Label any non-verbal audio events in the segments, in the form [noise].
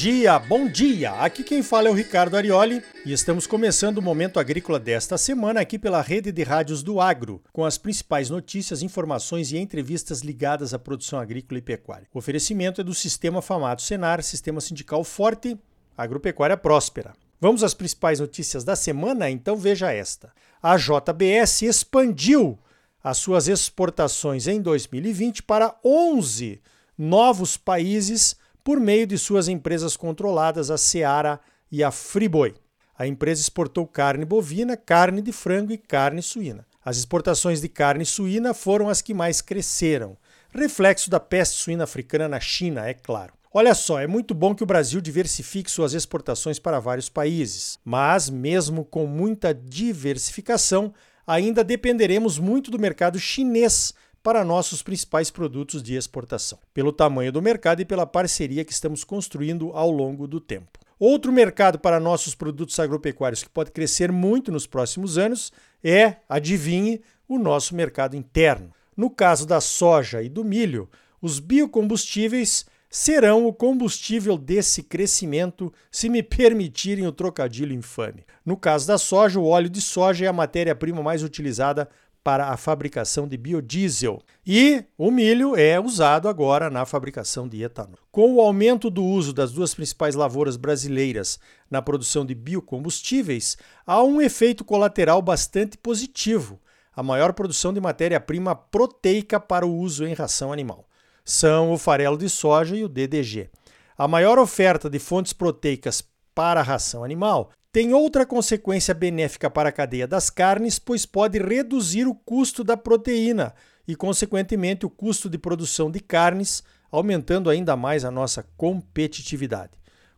dia, bom dia! Aqui quem fala é o Ricardo Arioli e estamos começando o Momento Agrícola desta semana aqui pela rede de rádios do Agro, com as principais notícias, informações e entrevistas ligadas à produção agrícola e pecuária. O oferecimento é do Sistema Famato Senar, Sistema Sindical Forte, Agropecuária Próspera. Vamos às principais notícias da semana? Então veja esta. A JBS expandiu as suas exportações em 2020 para 11 novos países por meio de suas empresas controladas, a Seara e a Friboi. A empresa exportou carne bovina, carne de frango e carne suína. As exportações de carne suína foram as que mais cresceram, reflexo da peste suína africana na China, é claro. Olha só, é muito bom que o Brasil diversifique suas exportações para vários países, mas mesmo com muita diversificação, ainda dependeremos muito do mercado chinês para nossos principais produtos de exportação, pelo tamanho do mercado e pela parceria que estamos construindo ao longo do tempo. Outro mercado para nossos produtos agropecuários que pode crescer muito nos próximos anos é, adivinhe, o nosso mercado interno. No caso da soja e do milho, os biocombustíveis serão o combustível desse crescimento, se me [laughs] permitirem o trocadilho infame. No caso da soja, o óleo de soja é a matéria-prima mais utilizada para a fabricação de biodiesel. E o milho é usado agora na fabricação de etanol. Com o aumento do uso das duas principais lavouras brasileiras na produção de biocombustíveis, há um efeito colateral bastante positivo: a maior produção de matéria-prima proteica para o uso em ração animal. São o farelo de soja e o DDG. A maior oferta de fontes proteicas para a ração animal tem outra consequência benéfica para a cadeia das carnes, pois pode reduzir o custo da proteína e, consequentemente, o custo de produção de carnes, aumentando ainda mais a nossa competitividade.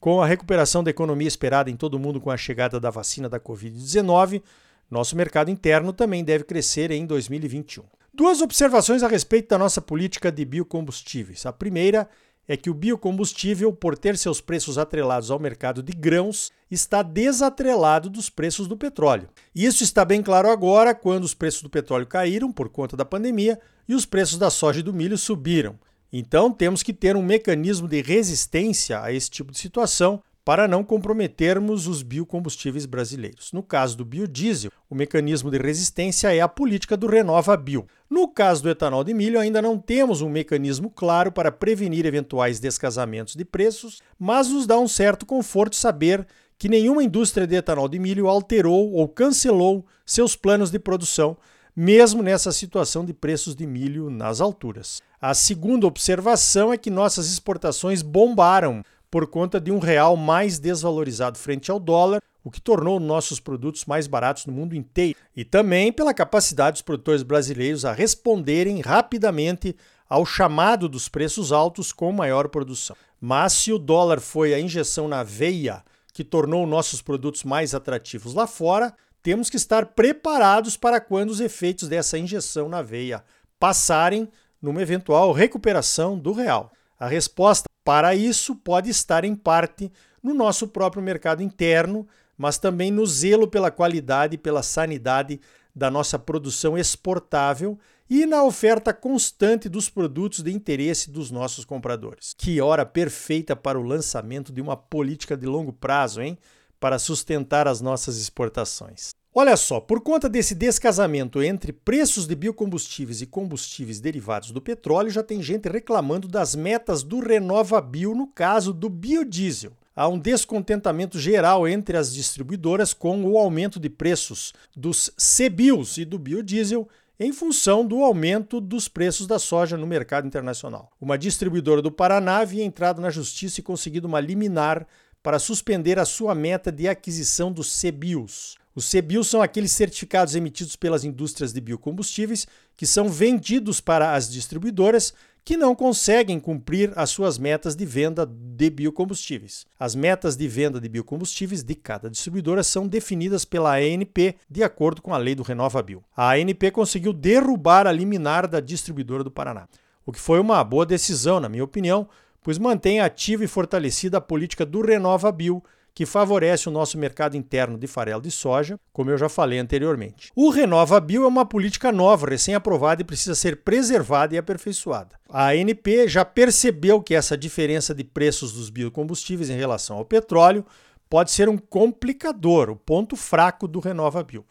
Com a recuperação da economia esperada em todo o mundo com a chegada da vacina da Covid-19, nosso mercado interno também deve crescer em 2021. Duas observações a respeito da nossa política de biocombustíveis. A primeira que o biocombustível, por ter seus preços atrelados ao mercado de grãos, está desatrelado dos preços do petróleo. Isso está bem claro agora quando os preços do petróleo caíram por conta da pandemia e os preços da soja e do milho subiram. Então temos que ter um mecanismo de resistência a esse tipo de situação para não comprometermos os biocombustíveis brasileiros. No caso do biodiesel, o mecanismo de resistência é a política do Renova Bio. No caso do etanol de milho, ainda não temos um mecanismo claro para prevenir eventuais descasamentos de preços, mas nos dá um certo conforto saber que nenhuma indústria de etanol de milho alterou ou cancelou seus planos de produção, mesmo nessa situação de preços de milho nas alturas. A segunda observação é que nossas exportações bombaram por conta de um real mais desvalorizado frente ao dólar, o que tornou nossos produtos mais baratos no mundo inteiro, e também pela capacidade dos produtores brasileiros a responderem rapidamente ao chamado dos preços altos com maior produção. Mas se o dólar foi a injeção na veia que tornou nossos produtos mais atrativos lá fora, temos que estar preparados para quando os efeitos dessa injeção na veia passarem numa eventual recuperação do real. A resposta para isso pode estar em parte no nosso próprio mercado interno, mas também no zelo pela qualidade e pela sanidade da nossa produção exportável e na oferta constante dos produtos de interesse dos nossos compradores. Que hora perfeita para o lançamento de uma política de longo prazo, hein? Para sustentar as nossas exportações. Olha só, por conta desse descasamento entre preços de biocombustíveis e combustíveis derivados do petróleo, já tem gente reclamando das metas do Renova Bio no caso do biodiesel. Há um descontentamento geral entre as distribuidoras com o aumento de preços dos CBIOS e do biodiesel em função do aumento dos preços da soja no mercado internacional. Uma distribuidora do Paraná havia entrado na justiça e conseguido uma liminar para suspender a sua meta de aquisição dos CBIOS. Os CBIOS são aqueles certificados emitidos pelas indústrias de biocombustíveis que são vendidos para as distribuidoras que não conseguem cumprir as suas metas de venda de biocombustíveis. As metas de venda de biocombustíveis de cada distribuidora são definidas pela ANP de acordo com a lei do Renova Bio. A ANP conseguiu derrubar a liminar da distribuidora do Paraná, o que foi uma boa decisão, na minha opinião, pois mantém ativa e fortalecida a política do Renova Bio que favorece o nosso mercado interno de farelo de soja, como eu já falei anteriormente. O Renova Bio é uma política nova, recém-aprovada e precisa ser preservada e aperfeiçoada. A ANP já percebeu que essa diferença de preços dos biocombustíveis em relação ao petróleo pode ser um complicador, o ponto fraco do Renova Bio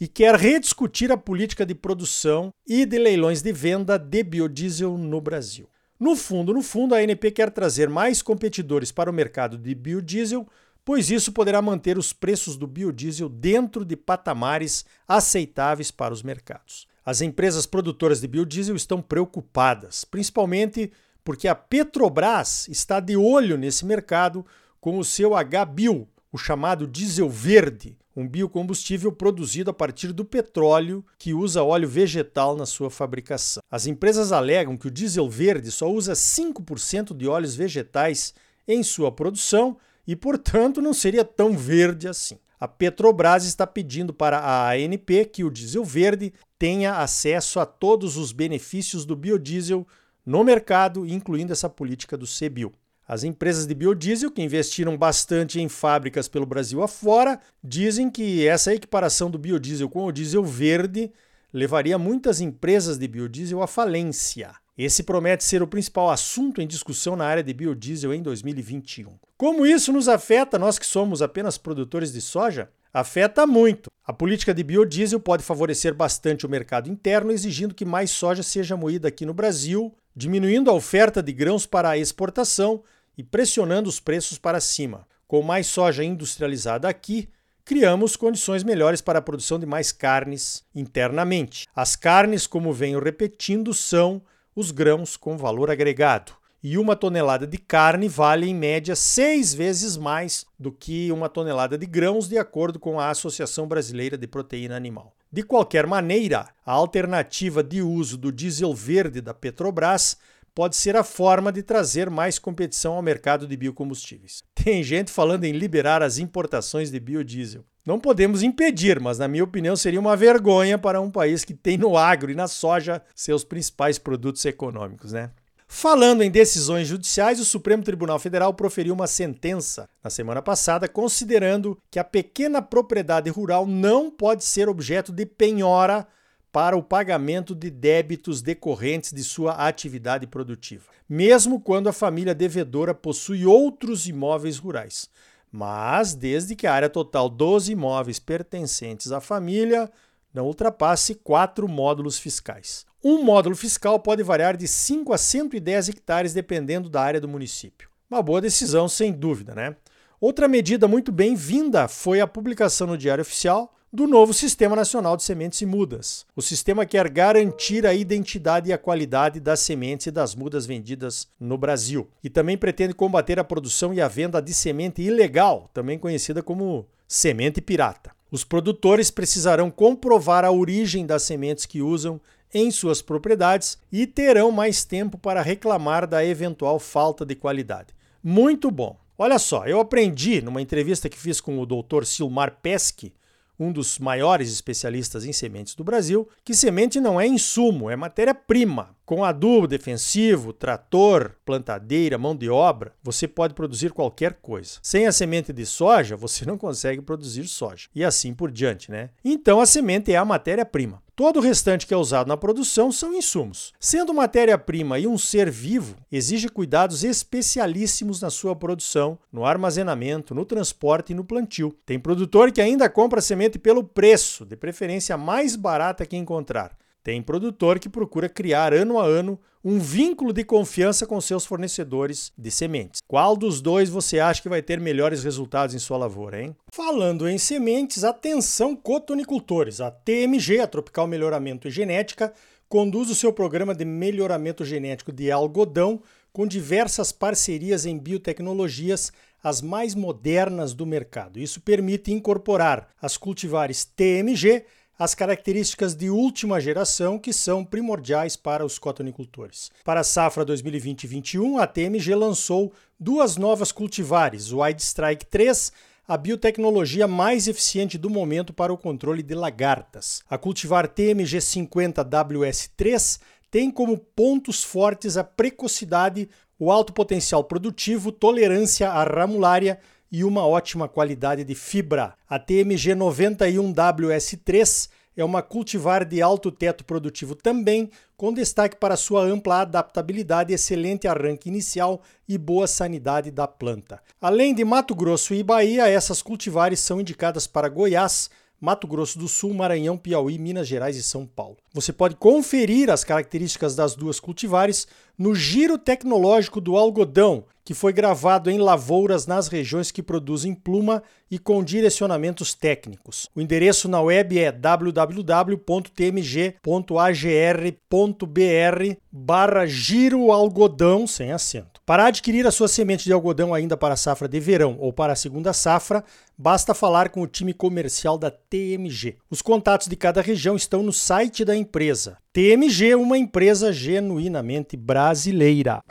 e quer rediscutir a política de produção e de leilões de venda de biodiesel no Brasil. No fundo, no fundo, a ANP quer trazer mais competidores para o mercado de biodiesel, pois isso poderá manter os preços do biodiesel dentro de patamares aceitáveis para os mercados. As empresas produtoras de biodiesel estão preocupadas, principalmente porque a Petrobras está de olho nesse mercado com o seu HBio, o chamado diesel verde, um biocombustível produzido a partir do petróleo que usa óleo vegetal na sua fabricação. As empresas alegam que o diesel verde só usa 5% de óleos vegetais em sua produção e, portanto, não seria tão verde assim. A Petrobras está pedindo para a ANP que o diesel verde tenha acesso a todos os benefícios do biodiesel no mercado, incluindo essa política do CBIO. As empresas de biodiesel, que investiram bastante em fábricas pelo Brasil afora, dizem que essa equiparação do biodiesel com o diesel verde levaria muitas empresas de biodiesel à falência. Esse promete ser o principal assunto em discussão na área de biodiesel em 2021. Como isso nos afeta, nós que somos apenas produtores de soja? Afeta muito. A política de biodiesel pode favorecer bastante o mercado interno, exigindo que mais soja seja moída aqui no Brasil, diminuindo a oferta de grãos para a exportação e pressionando os preços para cima. Com mais soja industrializada aqui, criamos condições melhores para a produção de mais carnes internamente. As carnes, como venho repetindo, são os grãos com valor agregado. E uma tonelada de carne vale em média seis vezes mais do que uma tonelada de grãos, de acordo com a Associação Brasileira de Proteína Animal. De qualquer maneira, a alternativa de uso do diesel verde da Petrobras pode ser a forma de trazer mais competição ao mercado de biocombustíveis. Tem gente falando em liberar as importações de biodiesel. Não podemos impedir, mas na minha opinião seria uma vergonha para um país que tem no agro e na soja seus principais produtos econômicos, né? Falando em decisões judiciais, o Supremo Tribunal Federal proferiu uma sentença na semana passada considerando que a pequena propriedade rural não pode ser objeto de penhora para o pagamento de débitos decorrentes de sua atividade produtiva, mesmo quando a família devedora possui outros imóveis rurais, mas desde que a área total dos imóveis pertencentes à família não ultrapasse quatro módulos fiscais. Um módulo fiscal pode variar de 5 a 110 hectares, dependendo da área do município. Uma boa decisão, sem dúvida, né? Outra medida muito bem-vinda foi a publicação no Diário Oficial do novo Sistema Nacional de Sementes e Mudas. O sistema quer garantir a identidade e a qualidade das sementes e das mudas vendidas no Brasil. E também pretende combater a produção e a venda de semente ilegal, também conhecida como semente pirata. Os produtores precisarão comprovar a origem das sementes que usam em suas propriedades e terão mais tempo para reclamar da eventual falta de qualidade. Muito bom! Olha só, eu aprendi numa entrevista que fiz com o Dr. Silmar Pesque, um dos maiores especialistas em sementes do Brasil, que semente não é insumo, é matéria-prima. Com adubo defensivo, trator, plantadeira, mão de obra, você pode produzir qualquer coisa. Sem a semente de soja, você não consegue produzir soja. E assim por diante, né? Então a semente é a matéria-prima. Todo o restante que é usado na produção são insumos. Sendo matéria-prima e um ser vivo, exige cuidados especialíssimos na sua produção, no armazenamento, no transporte e no plantio. Tem produtor que ainda compra semente pelo preço, de preferência mais barata que encontrar. Tem produtor que procura criar ano a ano um vínculo de confiança com seus fornecedores de sementes. Qual dos dois você acha que vai ter melhores resultados em sua lavoura, hein? Falando em sementes, atenção cotonicultores. A TMG, a Tropical Melhoramento e Genética, conduz o seu programa de melhoramento genético de algodão com diversas parcerias em biotecnologias as mais modernas do mercado. Isso permite incorporar as cultivares TMG as características de última geração que são primordiais para os cotonicultores. Para a safra 2020-21, a TMG lançou duas novas cultivares, o Wide Strike 3 a biotecnologia mais eficiente do momento para o controle de lagartas. A cultivar TMG 50 WS3 tem como pontos fortes a precocidade, o alto potencial produtivo, tolerância à ramulária e uma ótima qualidade de fibra. A TMG 91WS3 é uma cultivar de alto teto produtivo também, com destaque para sua ampla adaptabilidade, excelente arranque inicial e boa sanidade da planta. Além de Mato Grosso e Bahia, essas cultivares são indicadas para Goiás, Mato Grosso do Sul, Maranhão, Piauí, Minas Gerais e São Paulo. Você pode conferir as características das duas cultivares no Giro Tecnológico do Algodão, que foi gravado em lavouras nas regiões que produzem pluma e com direcionamentos técnicos. O endereço na web é www.tmg.agr.br barra giro algodão sem acento. Para adquirir a sua semente de algodão ainda para a safra de verão ou para a segunda safra, basta falar com o time comercial da TMG. Os contatos de cada região estão no site da empresa. TMG, uma empresa genuinamente brasileira.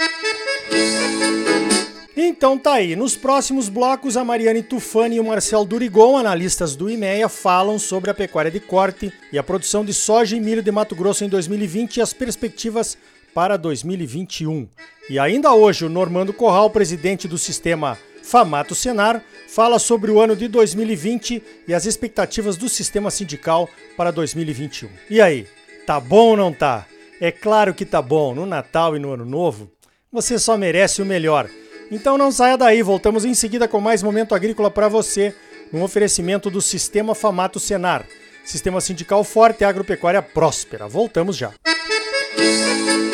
Então tá aí. Nos próximos blocos, a Mariane Tufani e o Marcel Durigon, analistas do IMEA, falam sobre a pecuária de corte e a produção de soja e milho de Mato Grosso em 2020 e as perspectivas para 2021. E ainda hoje, o Normando Corral, presidente do sistema Famato Senar, fala sobre o ano de 2020 e as expectativas do sistema sindical para 2021. E aí, tá bom ou não tá? É claro que tá bom. No Natal e no Ano Novo, você só merece o melhor. Então não saia daí, voltamos em seguida com mais momento agrícola para você, num oferecimento do Sistema Famato Senar. Sistema sindical forte e agropecuária próspera. Voltamos já. Música